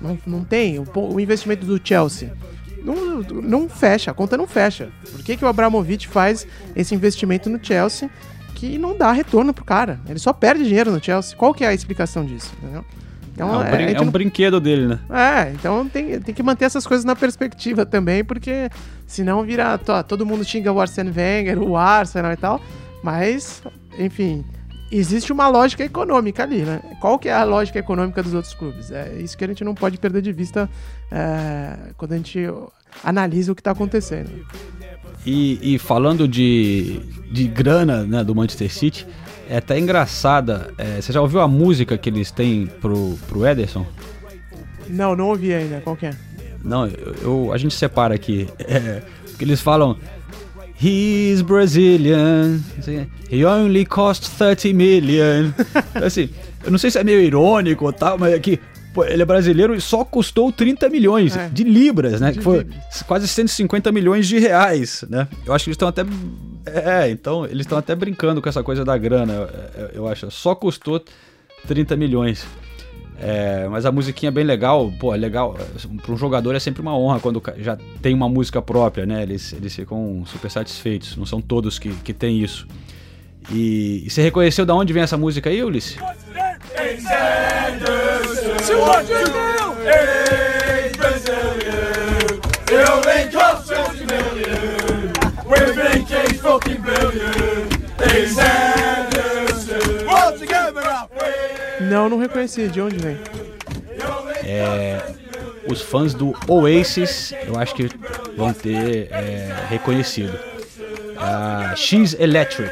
Não, não tem. O, o investimento do Chelsea não, não fecha, a conta não fecha. Por que, que o Abramovich faz esse investimento no Chelsea que não dá retorno pro cara? Ele só perde dinheiro no Chelsea. Qual que é a explicação disso? Entendeu? Então, é um, é, brin- é um não- brinquedo dele, né? é, então tem, tem que manter essas coisas na perspectiva também, porque senão vira. tó, todo mundo xinga o Arsene Wenger, o Arsenal e tal, mas, enfim, existe uma lógica econômica ali, né? Qual que é a lógica econômica dos outros clubes? É isso que a gente não pode perder de vista é, quando a gente analisa o que está acontecendo. E, e falando de, de grana né, do Manchester City, é até engraçada. é, você já ouviu a música que eles têm pro, pro Ederson? Não, não ouvi ainda. Qual que é? Não, eu, eu- a gente separa aqui. É, porque eles falam. He's Brazilian. assim, He only cost 30 million. (laughs) assim, eu não sei se é meio irônico ou tal, mas é que pô, ele é brasileiro e só custou 30 milhões É. de libras, né? De que foi libras. quase 150 milhões de reais, né? Eu acho que eles estão até. É, então, eles estão até brincando com essa coisa da grana, eu, eu- acho. Só custou 30 milhões. É, mas a musiquinha é bem legal, pô, é legal. Para um jogador é sempre uma honra quando já tem uma música própria, né? Eles, eles ficam super satisfeitos. Não são todos que, que tem isso. E, e você reconheceu de onde vem essa música aí, Ulisses? Se what you do is Brazilian. It only costs 20 million. We think he's fucking brilliant. He's Anderson. All together up. Não, não reconheci. De onde vem? É, os fãs do Oasis, eu acho que vão ter é, reconhecido. A X Electric.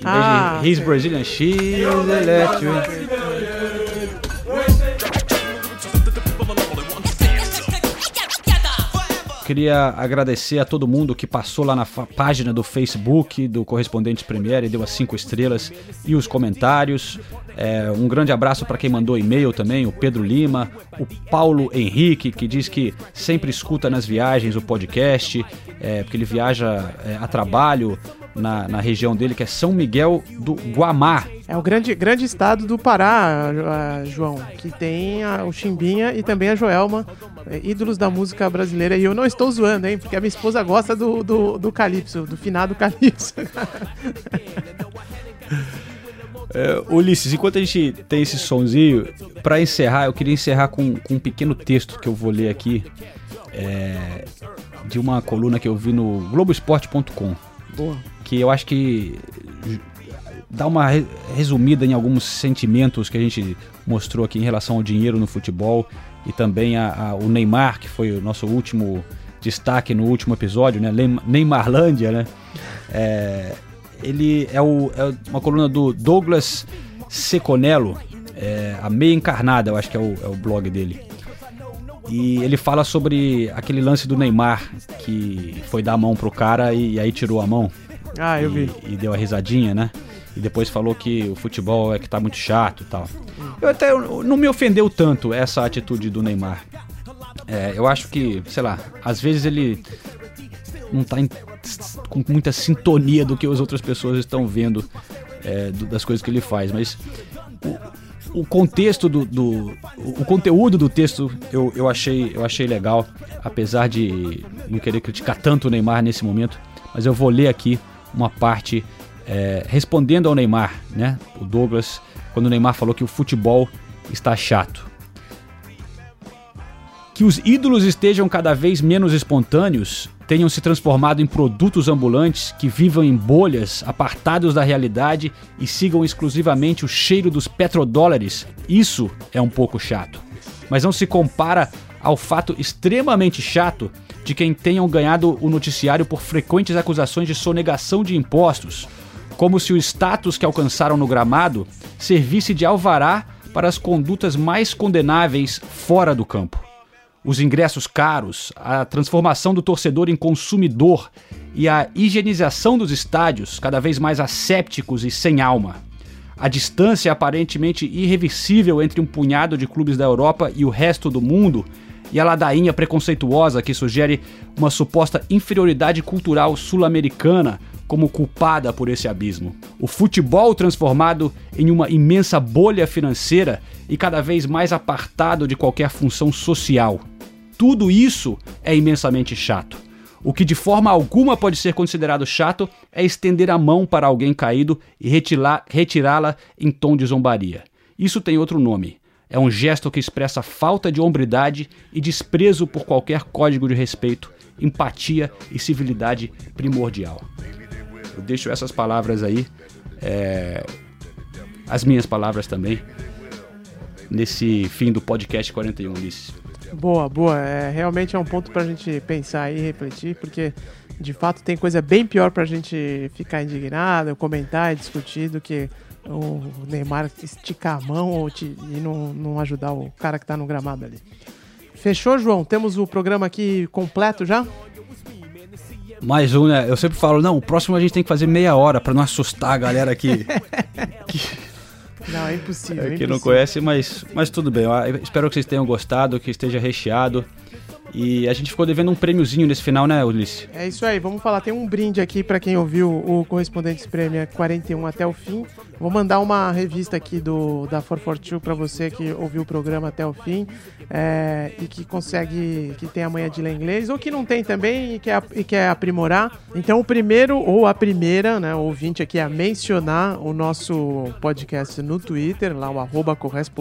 Em vez Ah, de He's. Brazilian, X Electric. Queria agradecer a todo mundo que passou lá na página do Facebook do Correspondentes Premier e deu as cinco estrelas e os comentários. É, um grande abraço para quem mandou e-mail também, o Pedro Lima, o Paulo Henrique, que diz que sempre escuta nas viagens o podcast, é, porque ele viaja é, a trabalho na, na região dele, que é São Miguel do Guamá. É o grande, grande estado do Pará, ah, João, que tem a- o Chimbinha e também a Joelma, é, ídolos da música brasileira. E eu não estou zoando, hein, porque a minha esposa gosta do, do, do Calypso, do finado Calypso. (laughs) É, Ulisses, enquanto a gente tem esse sonzinho, para encerrar, eu queria encerrar com, com um pequeno texto que eu vou ler aqui, é, de uma coluna que eu vi no Globoesporte.com, Boa. que eu acho que dá uma re- resumida em alguns sentimentos que a gente mostrou aqui em relação ao dinheiro no futebol e também a, a- o Neymar, que foi o nosso último destaque no último episódio, né? Neym- Neymarlândia, né? É, ele é, o- é uma coluna do Douglas Seconello, é, a Meia Encarnada, eu acho que é o, é o blog dele. E ele fala sobre aquele lance do Neymar, que foi dar a mão pro cara e, aí tirou a mão. Ah, eu e, vi. E deu a risadinha, né? E depois falou que o futebol é que tá muito chato e tal. Eu até eu- não me ofendeu tanto essa atitude do Neymar. É, eu acho que, sei lá, às vezes ele não tá em- com muita sintonia do que as outras pessoas estão vendo é, do- das coisas que ele faz, mas o, o contexto do, do- o conteúdo do texto eu, eu achei eu achei legal, apesar de não querer criticar tanto o Neymar nesse momento, mas eu vou ler aqui uma parte é, respondendo ao Neymar, né? O Douglas, quando o Neymar falou que o futebol está chato que os ídolos estejam cada vez menos espontâneos, tenham se transformado em produtos ambulantes que vivam em bolhas, apartados da realidade e sigam exclusivamente o cheiro dos petrodólares, isso é um pouco chato. Mas não se compara ao fato extremamente chato de quem tenham ganhado o noticiário por frequentes acusações de sonegação de impostos, como se o status que alcançaram no gramado servisse de alvará para as condutas mais condenáveis fora do campo. Os ingressos caros, a transformação do torcedor em consumidor e a higienização dos estádios, cada vez mais assépticos e sem alma. A distância aparentemente irreversível entre um punhado de clubes da Europa e o resto do mundo, e a ladainha preconceituosa que sugere uma suposta inferioridade cultural sul-americana como culpada por esse abismo. O futebol transformado em uma imensa bolha financeira e cada vez mais apartado de qualquer função social. Tudo isso é imensamente chato. O que de forma alguma pode ser considerado chato é estender a mão para alguém caído e retirá-la em tom de zombaria. Isso tem outro nome. É um gesto que expressa falta de hombridade e desprezo por qualquer código de respeito, empatia e civilidade primordial. Eu deixo essas palavras aí, é, as minhas palavras também, nesse fim do podcast 41, Ulisses. Boa, boa. É, realmente é um ponto pra gente pensar e refletir, porque de fato tem coisa bem pior pra gente ficar indignado, comentar e discutir do que o Neymar esticar a mão ou te, e não, não ajudar o cara que tá no gramado ali. Fechou, João? Temos o programa aqui completo já? Mais um, né? Eu sempre falo, não, o próximo a gente tem que fazer meia hora pra não assustar a galera aqui. que... Não, é impossível. É, é que não conhece, mas, mas tudo bem. Eu espero que vocês tenham gostado, que esteja recheado. E a gente ficou devendo um prêmiozinho nesse final, né, Ulisses? É isso aí, vamos falar. Tem um brinde aqui para quem ouviu o Correspondentes Premier 41 até o fim. Vou mandar uma revista aqui do da 442 para você que ouviu o programa até o fim é, e que consegue, que tem a manha de ler inglês, ou que não tem também e quer, e quer aprimorar. Então, o primeiro ou a primeira, né, ouvinte aqui a mencionar o nosso podcast no Twitter, lá o arroba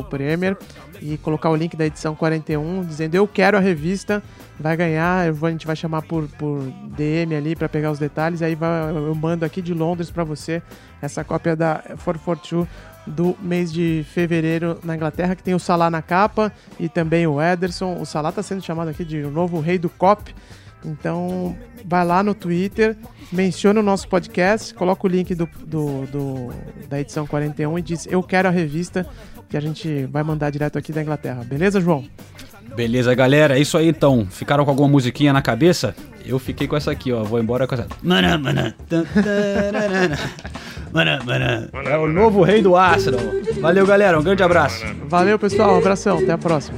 Premier, e colocar o link da edição 41 dizendo eu quero a revista vai ganhar, vou, a gente vai chamar por, por DM ali para pegar os detalhes, aí vai, eu mando aqui de Londres para você essa cópia da 442 do mês de fevereiro na Inglaterra, que tem o Salah na capa e também o Ederson. O Salah está sendo chamado aqui de o novo rei do COP. Então, vai lá no Twitter, menciona o nosso podcast, coloca o link do, do, do, da edição 41 e diz: Eu quero a revista que a gente vai mandar direto aqui da Inglaterra. Beleza, João? Beleza, galera. É isso aí então. Ficaram com alguma musiquinha na cabeça? Eu fiquei com essa aqui, ó. Vou embora com essa. Mana, mana. Mana, mana. É o novo rei do Arsenal. Valeu, galera. Um grande abraço. Valeu, pessoal. Um abração. Até a próxima.